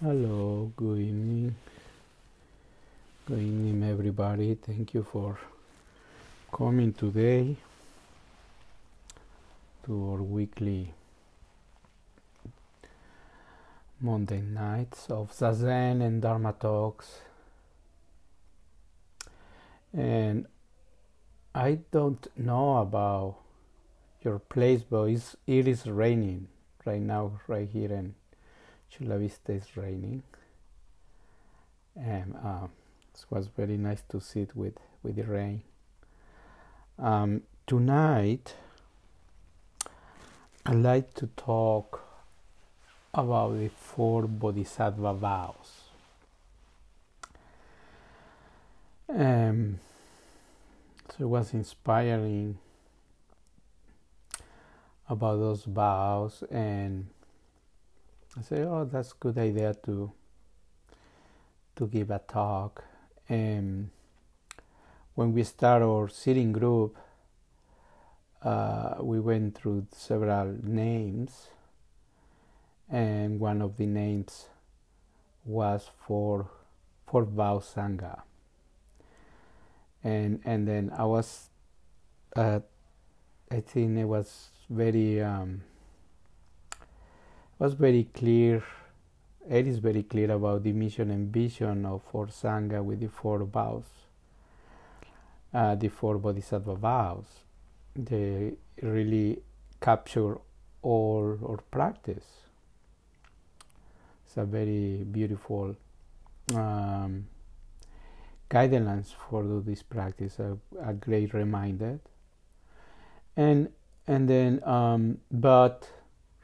Hello, good evening. Good evening, everybody. Thank you for coming today to our weekly Monday nights of Zazen and Dharma talks. And I don't know about your place, but it is raining right now, right here in Chula Vista. is raining, and uh, it was very nice to sit with with the rain. Um, tonight, I'd like to talk about the four bodhisattva vows. Um, so it was inspiring about those vows, and I said, "Oh, that's a good idea to to give a talk." And when we start our sitting group, uh, we went through several names, and one of the names was for for vow sangha, and and then I was, uh, I think it was very um, was very clear. It is very clear about the mission and vision of for sangha with the four vows, uh, the four bodhisattva vows. They really capture all our practice. It's a very beautiful um, guidelines for this practice. A, a great reminder, and and then um, but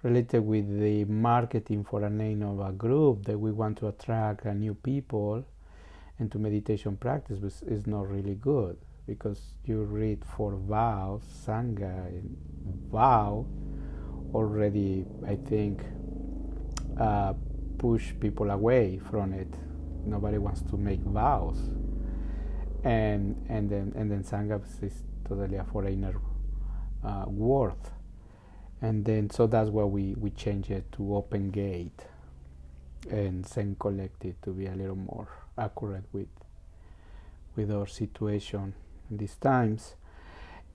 related with the marketing for a name of a group that we want to attract new people into meditation practice is not really good because you read for vows, sangha, vow already, I think, uh, push people away from it. Nobody wants to make vows, and and then and then sangha is totally a foreigner uh, worth and then so that's why we we change it to open gate and Zen collective to be a little more accurate with with our situation in these times.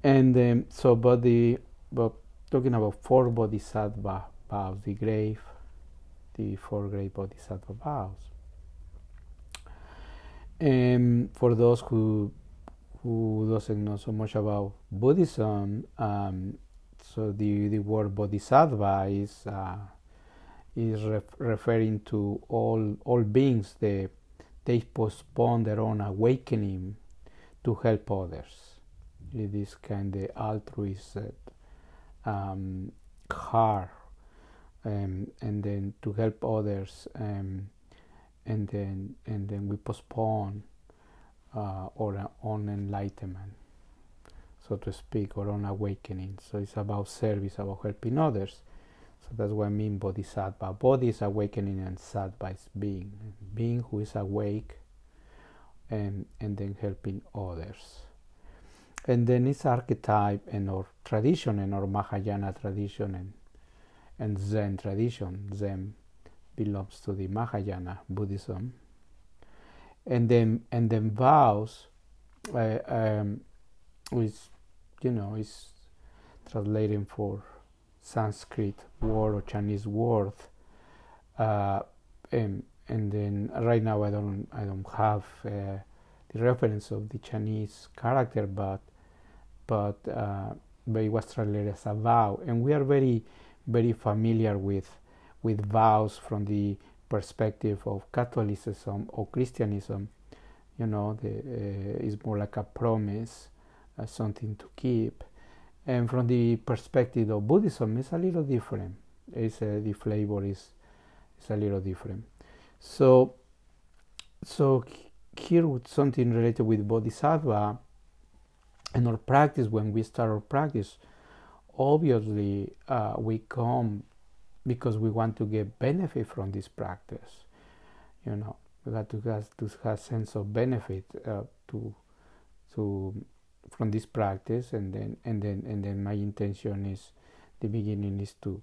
And um, so the but talking about four bodhisattva vows the grave the four great bodhisattva vows. And for those who who doesn't know so much about Buddhism, um, so the, the word bodhisattva is uh, is ref referring to all all beings that they postpone their own awakening to help others. It is kind of altruistic um, heart, um, and then to help others, um, and then and then we postpone uh, or on enlightenment, so to speak, or on awakening. So it's about service, about helping others. So that's what I mean bodhisattva. Bodhi is awakening and sattva is being. Being who is awake and, and then helping others. And then it's archetype and or tradition and or Mahayana tradition and, and Zen tradition. Zen belongs to the Mahayana Buddhism and then and then vows uh, um, is you know is translating for Sanskrit word or Chinese word uh, and, and then right now I don't I don't have uh, the reference of the Chinese character but but uh, but it was translated as a vow and we are very very familiar with with vows from the perspective of Catholicism or Christianism, you know, the, uh, is more like a promise, uh, something to keep. And from the perspective of Buddhism, it's a little different. It's uh, the flavor is is a little different. So, so here with something related with Bodhisattva and our practice. When we start our practice, obviously uh, we come because we want to get benefit from this practice. You know, we got to have to have sense of benefit uh, to to from this practice, and then and then and then my intention is the beginning is to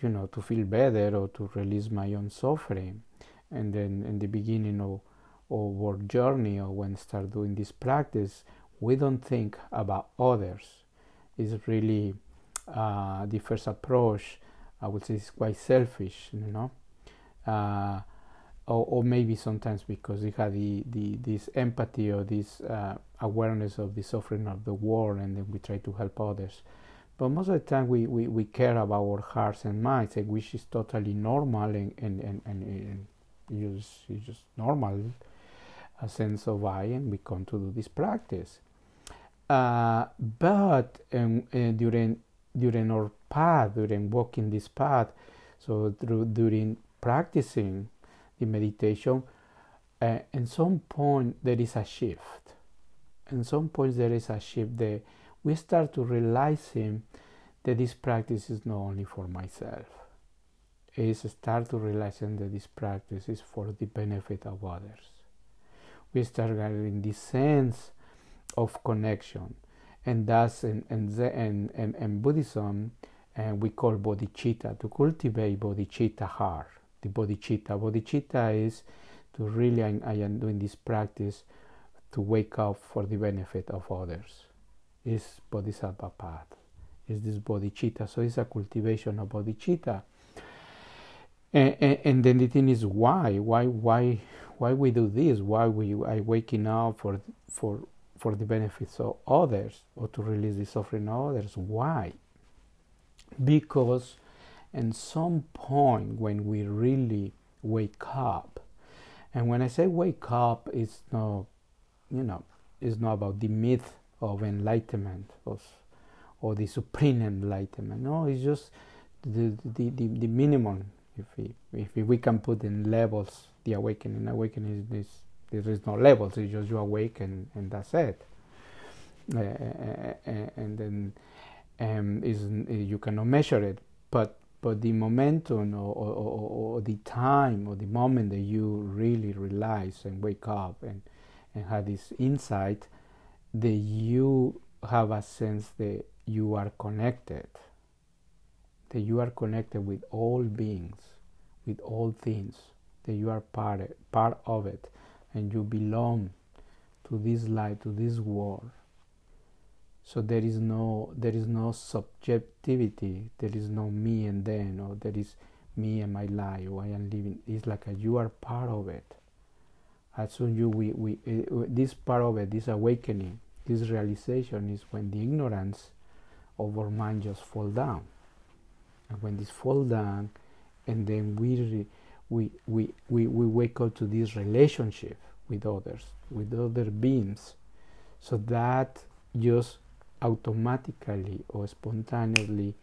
you know to feel better or to release my own suffering and then in the beginning of, of our journey or when start doing this practice, we don't think about others. It's really uh, the first approach. I would say is quite selfish, you know, uh, or, or, maybe sometimes because we have the, the this empathy or this uh, awareness of the suffering of the world, and then we try to help others. But most of the time, we, we, we care about our hearts and minds, which is totally normal and, and, and, and, and it's, it's just normal a sense of I, and we come to do this practice. Uh, but um, uh, during during our path, during walking this path, so through during practicing the meditation, uh, at some point there is a shift. In some points there is a shift. That we start to realizing that this practice is not only for myself. Is start to realizing that this practice is for the benefit of others. We start getting this sense of connection and thus in, in, in, in, in Buddhism and we call bodhicitta to cultivate bodhicitta heart the bodhicitta bodhicitta is to really I, I am doing this practice to wake up for the benefit of others. Is bodhisattva path is this bodhicitta. So it's a cultivation of bodhicitta. And, and, and, then the thing is why? Why why why we do this? Why we are waking up for for for the benefits of others or to release the suffering of others. Why? Because at some point when we really wake up, and when I say wake up, it's not, you know, it's not about the myth of enlightenment or, or the supreme enlightenment. No, it's just the, the, the, the minimum. If we, if we can put in levels, the awakening, awakening is, is there is no levels. It's just you awake and, and that's it. Uh, and then um, is you cannot measure it, but but the momentum or, or, or, or, the time or the moment that you really realize and wake up and, and have this insight that you have a sense that you are connected that you are connected with all beings with all things that you are part, part of it and you belong to this life, to this world. So there is no there is no subjectivity. There is no me and then, or there is me and my life, or I am living. It's like a, you are part of it. As soon you we, we uh, this part of it, this awakening, this realization is when the ignorance of our mind just fall down. And when this fall down, and then we re, we, we, we, we wake up to this relationship with others, with other beings. So that just automatically or spontaneously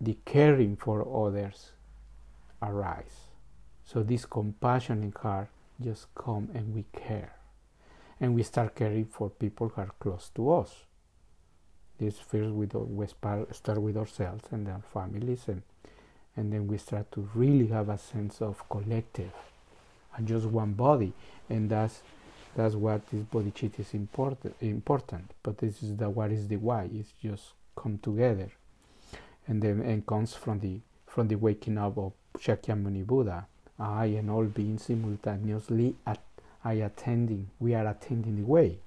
the caring for others arise. So this compassion in heart just come and we care. And we start caring for people who are close to us. This first we, we start with ourselves and our families and and then we start to really have a sense of collective and just one body. And that's that's what this bodhicitta is important important. But this is the what is the why. It's just come together. And then and comes from the from the waking up of Shakyamuni Buddha I and all beings simultaneously at I attending we are attending the way.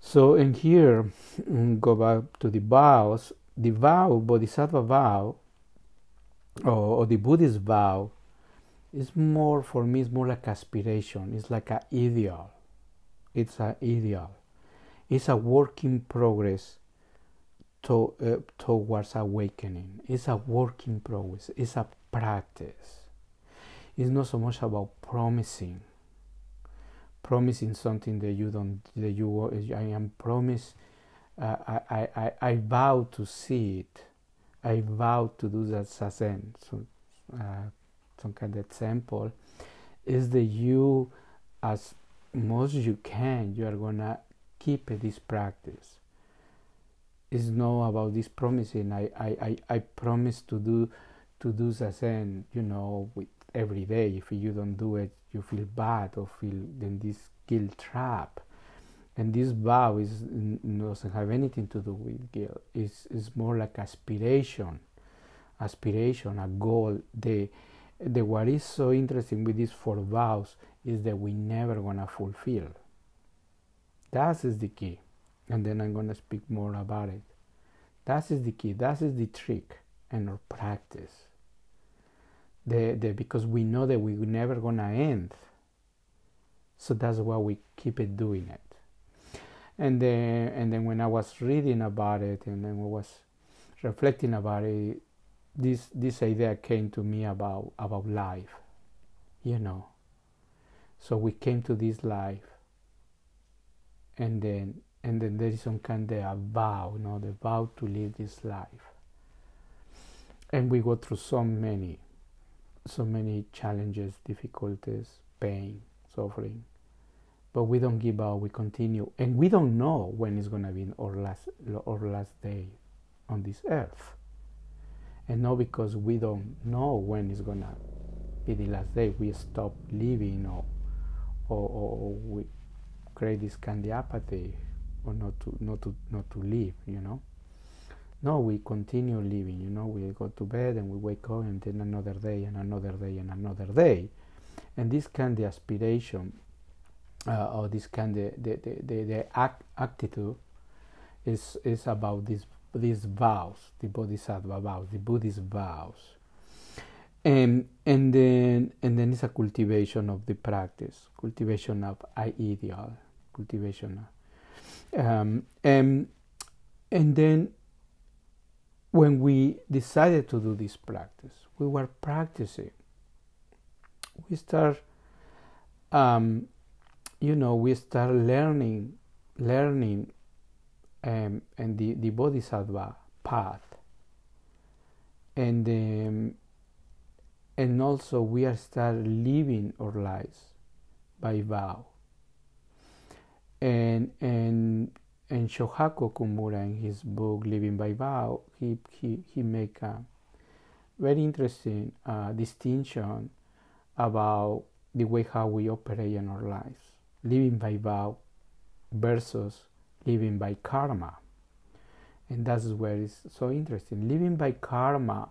So in here mm, go back to the vows the vow bodhisattva vow or, or the Buddhist vow is more for me it's more like aspiration. It's like an ideal. It's an ideal. It's a work in progress to, uh, towards awakening. It's a work in progress. It's a practice it's not so much about promising promising something that you don't that you i am promised uh, I, I, I vow to see it I vow to do that zazen. So, uh, some kind of example is that you, as most you can, you are gonna keep this practice. It's not about this promising. I, I, I, I promise to do to do zazen, you know, with every day. If you don't do it, you feel bad or feel in this guilt trap and this vow is doesn't have anything to do with guilt it's, it's more like aspiration aspiration a goal the the what is so interesting with these four vows is that we never gonna fulfill. That is the key, and then I'm gonna speak more about it. That is the key. That is the trick and our practice. The, the because we know that we're never gonna end. So that's why we keep it doing it. And then and then when I was reading about it and then I was reflecting about it, this this idea came to me about about life you know so we came to this life and then and then there is some kind of a vow you know the vow to live this life and we go through so many so many challenges difficulties pain suffering. But we don't give up we continue. And we don't know when it's going to be our last our last day on this earth. And not because we don't know when it's gonna be the last day we stop living or or, or we create this kind of apathy or not to not to not to live you know no we continue living you know we go to bed and we wake up and then another day and another day and another day and this kind of aspiration uh, or this kind of the, the, the, the act, attitude is is about this these vows, the bodhisattva vows, the Buddhist vows. And, and then and then it's a cultivation of the practice, cultivation of ideal, cultivation of, um, and and then when we decided to do this practice, we were practicing. We start, um, you know, we start learning, learning um, and the, the bodhisattva path and um, and also we are start living our lives by vow and and and Shohaku Okumura in his book Living by Vow he he, he make a very interesting uh, distinction about the way how we operate in our lives living by vow versus living by karma. And that's where it's so interesting. Living by karma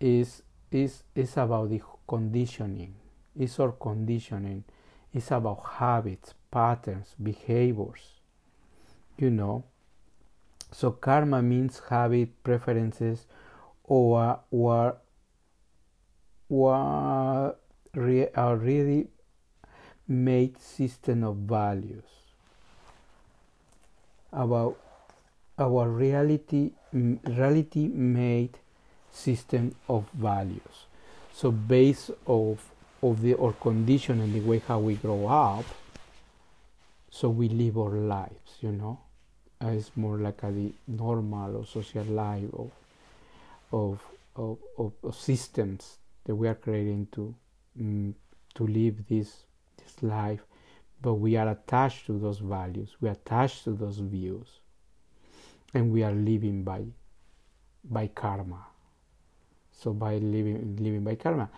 is is is about the conditioning. It's our conditioning. It's about habits, patterns, behaviors. You know. So karma means habit, preferences, or or or re, a really made system of values. About our reality reality made system of values. So based of of the our condition and the way how we grow up so we live our lives you know it's more like a normal or social life of of of, of, of systems that we are creating to mm, to live this this life. But we are attached to those values, we are attached to those views, and we are living by by karma. So by living living by karma,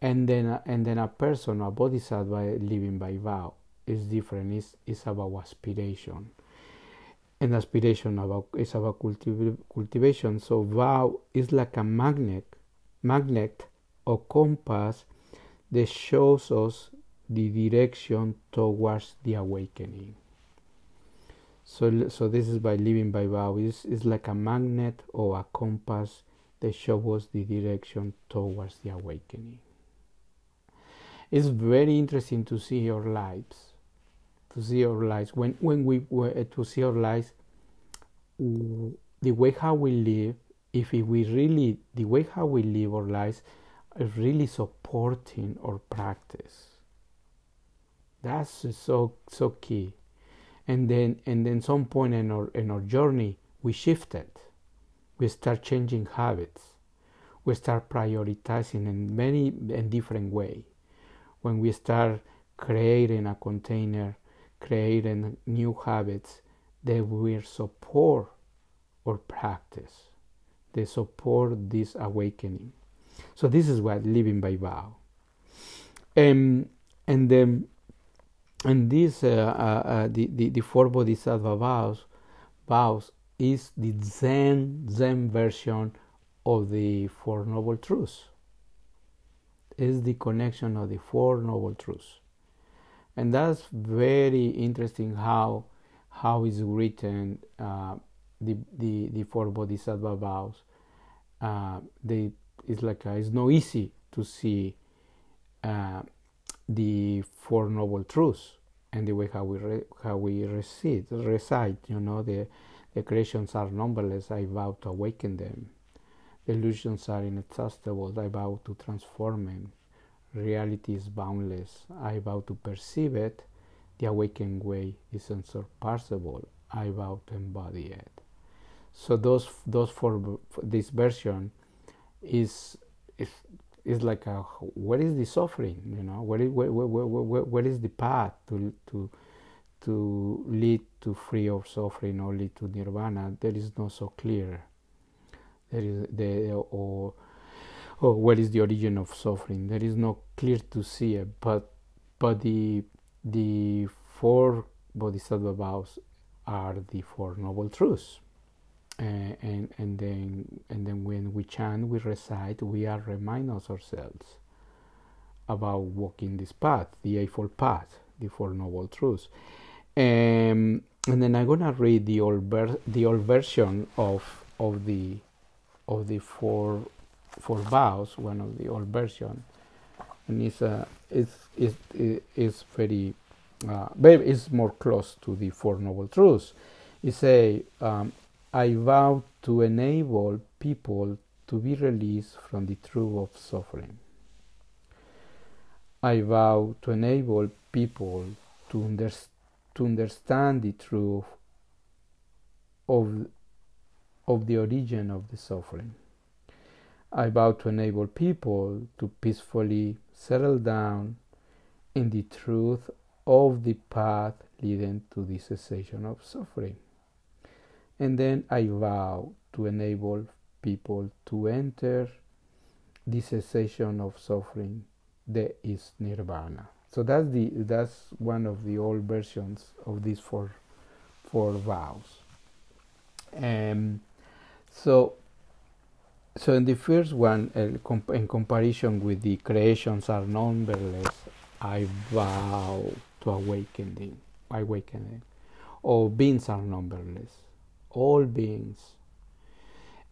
and then and then a person, a bodhisattva, living by vow is different. It's, it's about aspiration, and aspiration about is about cultiv- cultivation. So vow is like a magnet, magnet or compass that shows us the direction towards the awakening. So, so this is by living by vow. It's, it's like a magnet or a compass that shows us the direction towards the awakening. It's very interesting to see your lives, to see our lives. When when we were uh, to see our lives, the way how we live. If we really the way how we live our lives is really supporting our practice that's so so key. And then and then some point in our in our journey we shifted. We start changing habits. We start prioritizing in many and different way. When we start creating a container, creating new habits that will support or practice. They support this awakening. So this is what living by vow. Um, and then and this uh, uh, uh, the, the, the four bodhisattva vows vows is the zen zen version of the four noble truths is the connection of the Four Noble Truths. And that's very interesting how how is written uh, the, the the four bodhisattva vows. Uh, they it's like a, it's no easy to see uh, the four noble truths and the way how we re, how we recite recite you know the the creations are numberless I vow to awaken them the illusions are inexhaustible I vow to transform them reality is boundless. I vow to perceive it. The awakened way is unsurpassable. I vow to embody it. So those those four this version is is is like a what is the suffering you know? What is where, where, where, where is the path to to to lead to free of suffering or lead to nirvana? There is not so clear. There is the or or what is the origin of suffering? There is no clear to see it but but the the four bodhisattva vows are the four noble truths. And and then and then when we chant we recite we are remind ourselves about walking this path the eightfold path the four noble truths. Um, and then I'm gonna read the old ver- the old version of of the of the four four vows one of the old version and it's uh, it's it's, it's very uh, it's more close to the four noble truths it say um, I vow to enable people to be released from the truth of suffering. I vow to enable people to, under, to understand the truth of, of the origin of the suffering. I vow to enable people to peacefully settle down in the truth of the path leading to the cessation of suffering. And then I vow to enable people to enter the cessation of suffering that is nirvana. So that's the that's one of the old versions of these four four vows. Um, so so in the first one, uh, in comparison with the creations are numberless, I vow to awakening, awakening. All beings are numberless all beings.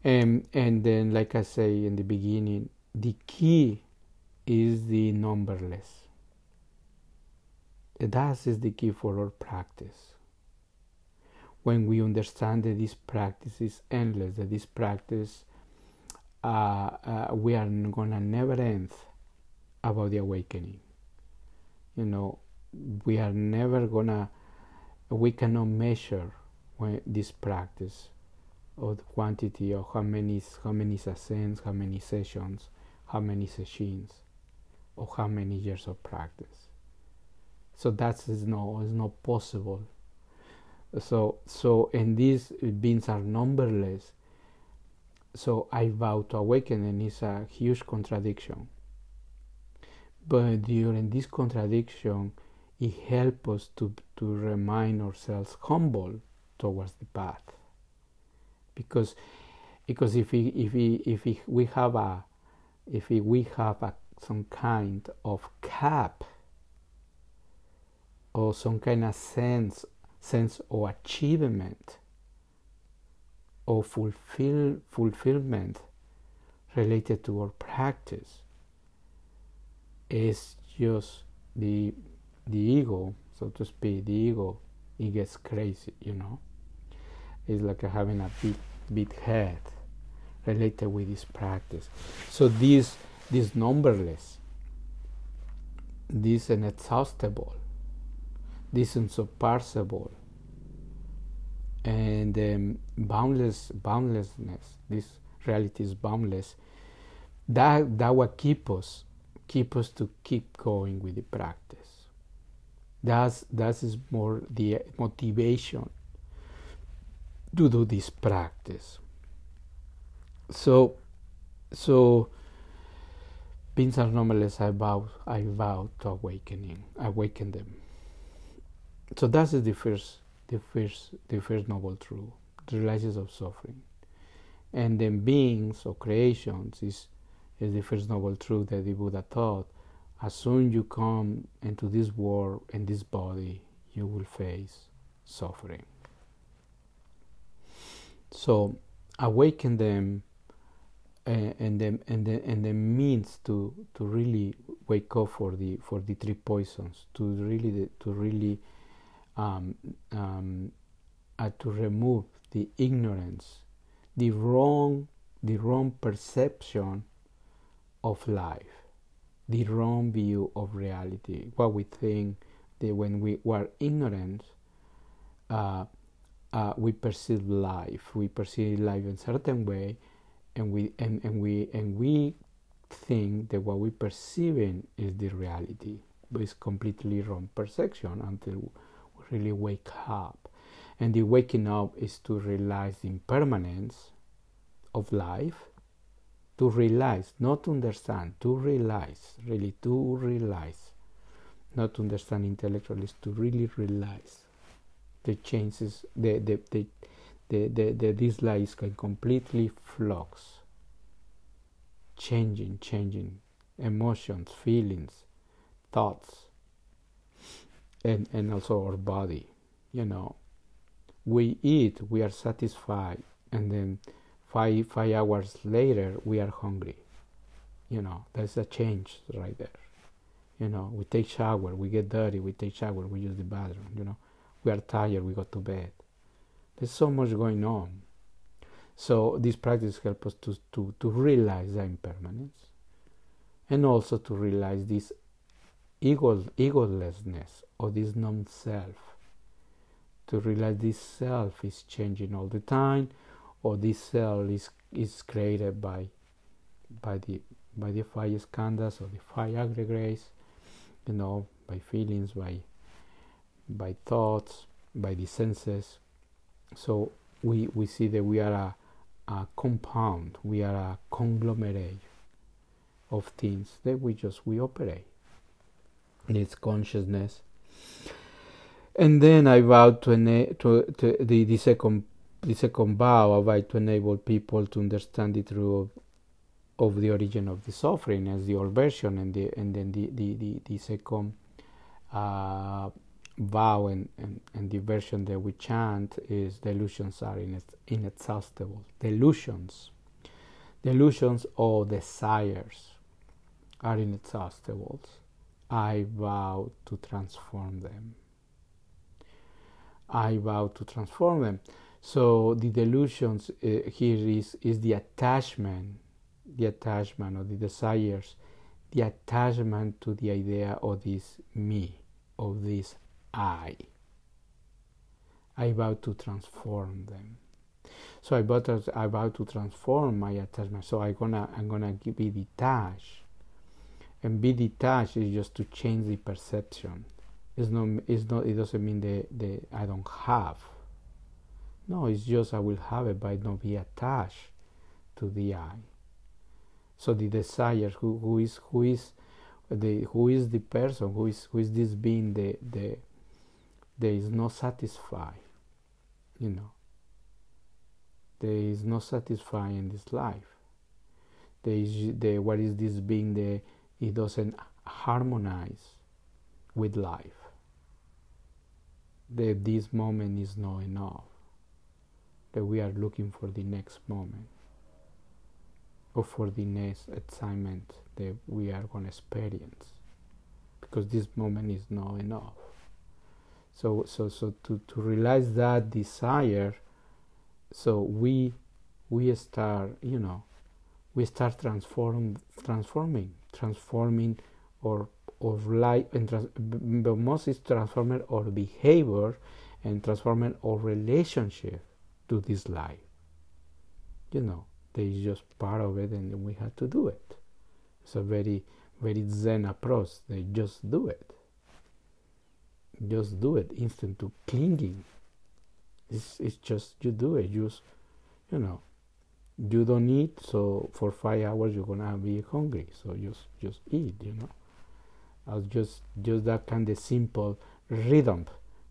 Um, and then, like I say in the beginning, the key is the numberless. That is the key for our practice. When we understand that this practice is endless, that this practice uh, uh, we are gonna never end about the awakening. You know, we are never gonna, we cannot measure when this practice or the quantity of how many how many ascents, how many sessions, how many sessions, or how many years of practice. So that is no is not possible. So so and these beings are numberless. So I vow to awaken and it's a huge contradiction. But during this contradiction it helps us to to remind ourselves humble towards the path because because if we if we if we, we have a if we, have a, some kind of cap or some kind of sense sense of achievement or fulfill fulfillment related to our practice is just the the ego so to speak the ego it gets crazy you know It's like having a big big head related with this practice. So this this numberless, this inexhaustible, this unsurpassable, and um, boundless boundlessness. This reality is boundless. That that what keep us keep us to keep going with the practice. That's that is more the motivation to do this practice. So, so are numberless. I vow, I vow to awakening, awaken them. So that is the first, the first, the first noble truth, the realization of suffering, and then beings or creations is is the first noble truth that the Buddha taught. As soon you come into this world and this body, you will face suffering. So awaken them uh, and the and the and the means to to really wake up for the for the three poisons to really to really um, um, uh, to remove the ignorance, the wrong the wrong perception of life, the wrong view of reality. What we think that when we were ignorant, uh, uh, we perceive life. We perceive life in a certain way, and we and, and we and we think that what we perceiving is the reality, but it's completely wrong perception until really wake up. And the waking up is to realize the impermanence of life, to realize, not to understand, to realize, really to realize, not to understand intellectually, is to really realize the changes, the, the, the, the, the, the this life can completely flux, changing, changing emotions, feelings, thoughts, and, and also our body, you know. We eat, we are satisfied, and then five five hours later we are hungry you know. There's a change right there you know. We take shower we get dirty we take shower we use the bathroom you know. We are tired we go to bed. There's so much going on. So this practice helps us to, to, to realize the impermanence and also to realize this ego, egolessness or this non-self to realize this self is changing all the time or this self is is created by by the by the five skandhas or the five aggregates, you know, by feelings, by by thoughts, by the senses. So we we see that we are a, a compound, we are a conglomerate of things that we just we operate. It's consciousness. And then I vowed to, to, to the, the second the second vow avoid to enable people to understand the truth of, of the origin of the suffering as the old version, and, the, and then the, the, the, the second uh, vow and, and, and the version that we chant is delusions are inexhaustible. Delusions. Delusions or desires are inexhaustible. I vow to transform them. I vow to transform them. So the delusions uh, here is, is the attachment, the attachment or the desires, the attachment to the idea of this me, of this I. I vow to transform them. So I vow to, I vow to transform my attachment. So I'm gonna I'm gonna be detached, and be detached is just to change the perception. It's not. It's not. It doesn't mean that, that I don't have no, it's just I will have it, but not be attached to the I. So the desire, who, who is who is the who is the person, who is who is this being the the there is no satisfied, you know. There is no satisfying in this life. There is the what is this being the it doesn't harmonize with life. That this moment is not enough. That we are looking for the next moment. Or for the next assignment that we are going to experience. Because this moment is not enough. So so so to, to realize that desire so we we start you know we start transform transforming transforming or of life and trans- is transforming our behavior and transforming our relationship to this life. You know, there is just part of it and we have to do it. It's a very, very Zen approach. They just do it. Just do it, instant to clinging. It's, it's just you do it. Just, you know, you don't eat, so for five hours you're gonna be hungry. So just, just eat. You know, just, just that kind of simple rhythm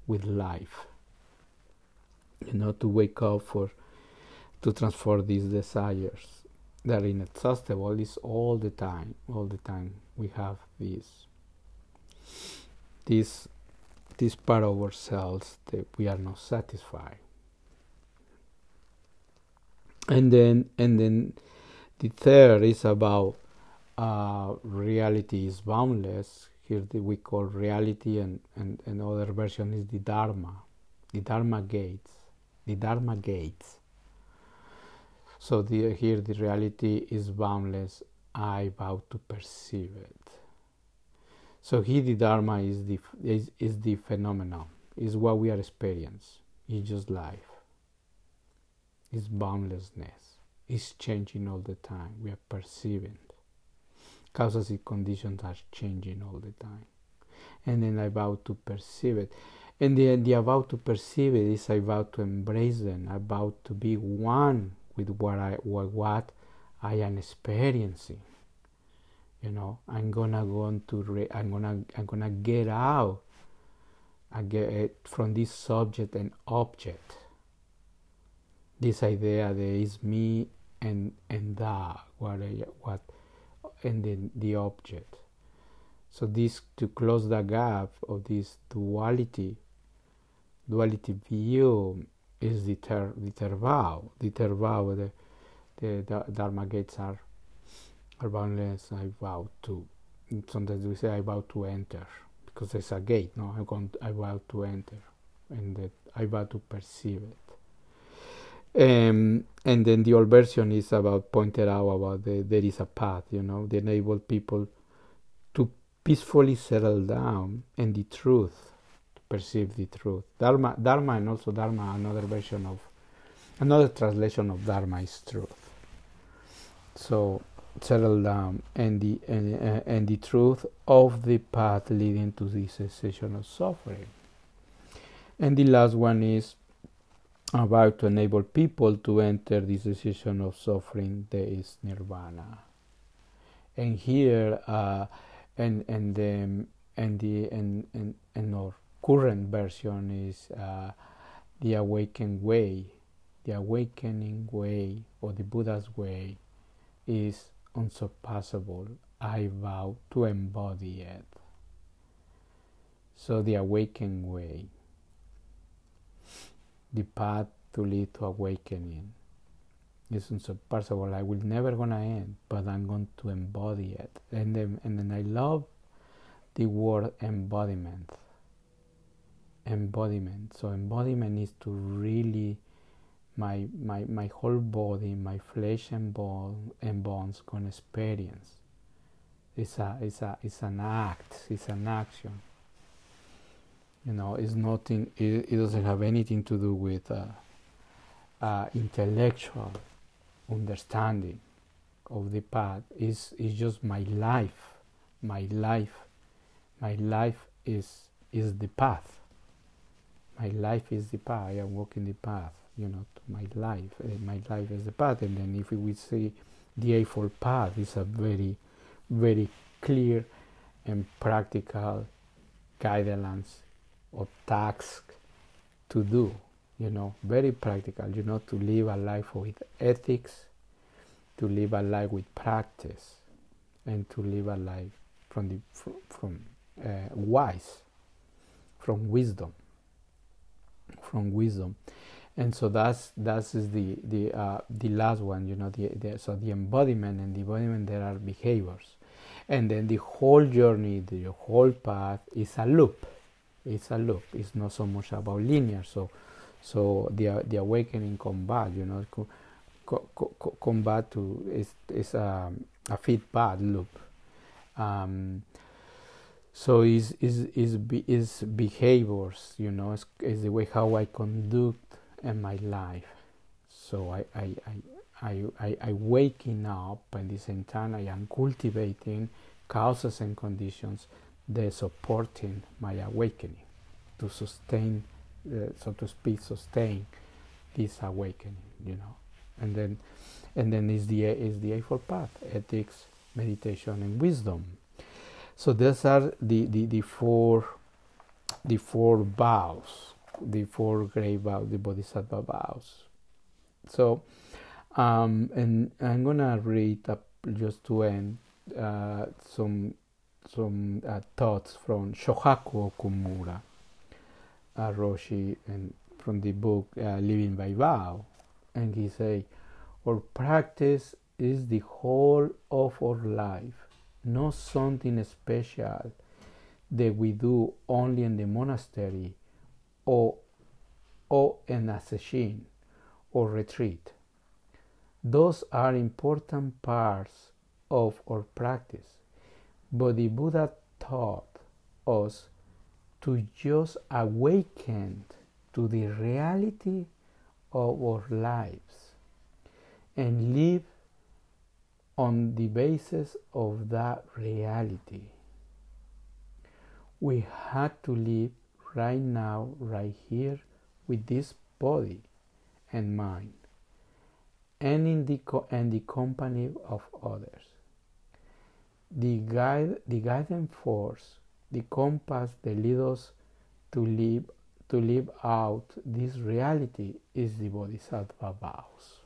with life you know to wake up for to transform these desires that are inexhaustible is all the time all the time we have this this this part of ourselves that we are not satisfied and then and then the third is about uh, reality is boundless. Here the, we call reality and, and another version is the dharma the dharma gates the dharma gates. So the, here the reality is boundless. I vow to perceive it. So here the dharma is the is, is the phenomenon is what we are experiencing. It's just life it's boundlessness it's changing all the time we are perceiving causes and conditions are changing all the time. And then I vow to perceive it. And the, the about to perceive it is vow to embrace them, vow to be one with what I what, what I am experiencing. You know, I'm gonna go to re, I'm gonna I'm gonna get out I get eh, from this subject and object. This idea that is me and and that what I, what and then the object. So this to close the gap of this duality, duality view is the ter the tervao, the tervao, the the, the dharma gates are are boundless. I vow to. Sometimes we say I vow to enter because there's a gate. No, I going I vow to enter, and that I vow to perceive it. Um, and then the old version is about pointed out about the, there is a path, you know, they enable people to peacefully settle down and the truth, to perceive the truth. Dharma, Dharma, and also Dharma, another version of, another translation of Dharma is truth. So settle down and the and, uh, and the truth of the path leading to the cessation of suffering. And the last one is about to enable people to enter this decision of suffering that is nirvana. And here uh, and and the and the and, and, and our current version is uh, the awakened way. The awakening way or the buddha's way is unsurpassable. I vow to embody it. So the awakened way the path to lead to awakening It's unsurpassable. I will never gonna end, but I'm going to embody it. And then, and then I love the word embodiment. Embodiment. So embodiment is to really my my my whole body, my flesh and bone and bones gonna experience. It's a it's a it's an act. It's an action you know it's nothing it, it doesn't have anything to do with uh, uh, intellectual understanding of the path is is just my life my life my life is is the path. My life is the path. I am walking the path you know to my life uh, my life is the path. And then if we see the eightfold path is a very very clear and practical guidelines or task to do you know very practical you know to live a life with ethics to live a life with practice and to live a life from the from, from uh, wise from wisdom from wisdom. And so that's that's is the the uh, the last one you know the, the so the embodiment and the embodiment there are behaviors. And then the whole journey the whole path is a loop it's a loop. It's not so much about linear. So, so the the awakening combat, you know, co, co, co, combat to is is a, a feedback loop. Um, so is is is is behaviors, you know, is, is the way how I conduct in my life. So I I I. I, I, I waking up and the same time I am cultivating causes and conditions they're supporting my awakening to sustain, uh, so to speak, sustain this awakening, you know. And then, and then is the is the eightfold path: ethics, meditation, and wisdom. So these are the, the, the four the four vows, the four great vows, the Bodhisattva vows. So Um, and I'm gonna read up just to end uh, some some uh, thoughts from Shohaku Okumura, uh, Roshi, and from the book uh, Living by Vow, and he say, "Our practice is the whole of our life, not something special that we do only in the monastery or or in a sesshin or retreat." Those are important parts of our practice, but the Buddha taught us to just awaken to the reality of our lives and live on the basis of that reality. We had to live right now, right here, with this body and mind and in the co- and the company of others. The guide, the guiding force, the compass that leads us to live to live out this reality is the Bodhisattva vows.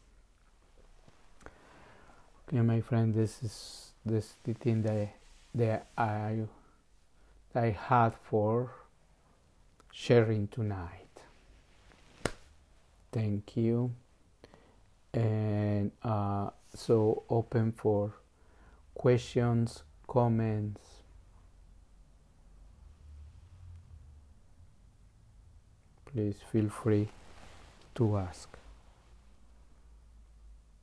Okay, my friend, this is this the thing that that I that I had for sharing tonight. Thank you and uh, so open for questions, comments. Please feel free to ask.